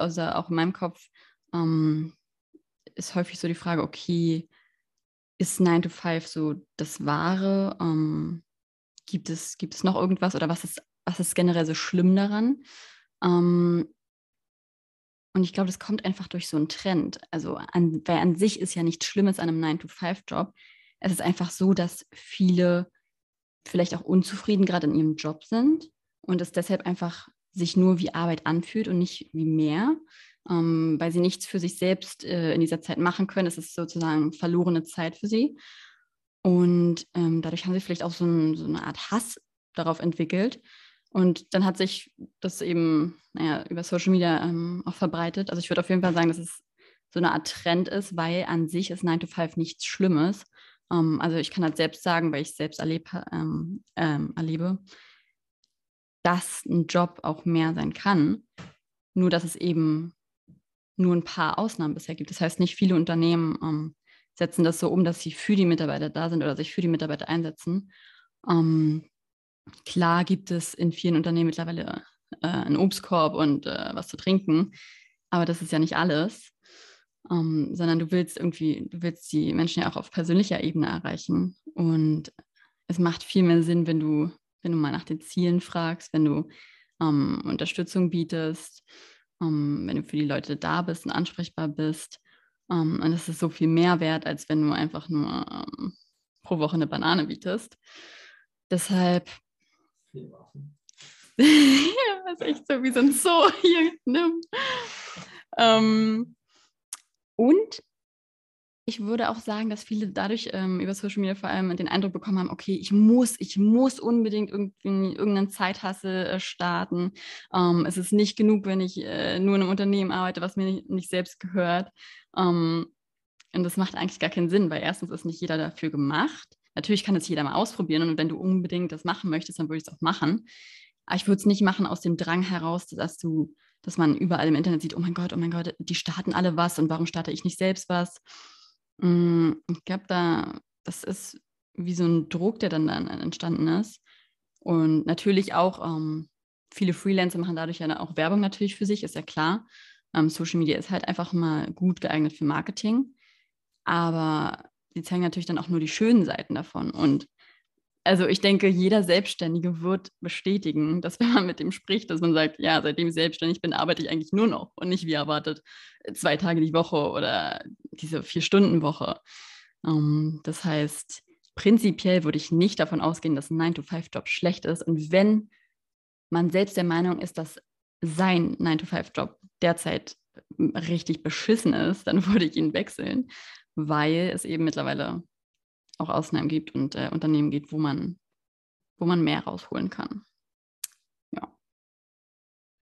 Also auch in meinem Kopf ähm, ist häufig so die Frage, okay, ist 9 to 5 so das Wahre? Ähm, gibt, es, gibt es noch irgendwas oder was ist, was ist generell so schlimm daran? Ähm, und ich glaube, das kommt einfach durch so einen Trend. Also, an, weil an sich ist ja nichts Schlimmes an einem 9-to-5-Job. Es ist einfach so, dass viele vielleicht auch unzufrieden gerade in ihrem Job sind und es deshalb einfach sich nur wie Arbeit anfühlt und nicht wie mehr, ähm, weil sie nichts für sich selbst äh, in dieser Zeit machen können. Es ist sozusagen verlorene Zeit für sie. Und ähm, dadurch haben sie vielleicht auch so, ein, so, eine Art Hass darauf entwickelt. Und dann hat sich das eben naja, über Social Media ähm, auch verbreitet. Also ich würde auf jeden Fall sagen, dass es so eine Art Trend ist, weil an sich ist 9 to 5 nichts Schlimmes. Ähm, also ich kann halt selbst sagen, weil ich es selbst erleb, ähm, ähm, erlebe, dass ein Job auch mehr sein kann. Nur dass es eben nur ein paar Ausnahmen bisher gibt. Das heißt, nicht viele Unternehmen ähm, setzen das so um, dass sie für die Mitarbeiter da sind oder sich für die Mitarbeiter einsetzen. Ähm, klar gibt es in vielen Unternehmen mittlerweile äh, einen Obstkorb und äh, was zu trinken, aber das ist ja nicht alles, ähm, sondern du willst irgendwie, du willst die Menschen ja auch auf persönlicher Ebene erreichen und es macht viel mehr Sinn, wenn du, wenn du mal nach den Zielen fragst, wenn du ähm, Unterstützung bietest, ähm, wenn du für die Leute da bist und ansprechbar bist. Ähm, und das ist so viel mehr wert, als wenn du einfach nur ähm, pro Woche eine Banane bietest. Deshalb. ja, ist echt so wie so ein Zoo hier. Ne? Und ich würde auch sagen, dass viele dadurch ähm, über Social Media vor allem den Eindruck bekommen haben, okay, ich muss, ich muss unbedingt irgendeinen Zeithasse äh, starten. Ähm, es ist nicht genug, wenn ich äh, nur in einem Unternehmen arbeite, was mir nicht, nicht selbst gehört. Ähm, und das macht eigentlich gar keinen Sinn, weil erstens ist nicht jeder dafür gemacht. Natürlich kann es jeder mal ausprobieren und wenn du unbedingt das machen möchtest, dann würde ich es auch machen. Aber ich würde es nicht machen aus dem Drang heraus, dass du, dass man überall im Internet sieht, oh mein Gott, oh mein Gott, die starten alle was und warum starte ich nicht selbst was? Mm, ich glaube, da, das ist wie so ein Druck, der dann, dann entstanden ist. Und natürlich auch, ähm, viele Freelancer machen dadurch ja auch Werbung natürlich für sich, ist ja klar. Ähm, Social Media ist halt einfach mal gut geeignet für Marketing. Aber sie zeigen natürlich dann auch nur die schönen Seiten davon. Und also ich denke, jeder Selbstständige wird bestätigen, dass wenn man mit dem spricht, dass man sagt, ja, seitdem ich selbstständig bin, arbeite ich eigentlich nur noch und nicht wie erwartet zwei Tage die Woche oder diese Vier-Stunden-Woche. Um, ähm, das heißt, prinzipiell würde ich nicht davon ausgehen, dass ein 9-to-5-Job schlecht ist. Und wenn man selbst der Meinung ist, dass sein 9-to-5-Job derzeit richtig beschissen ist, dann würde ich ihn wechseln, weil es eben mittlerweile auch Ausnahmen gibt und äh, Unternehmen gibt, wo man, wo man mehr rausholen kann.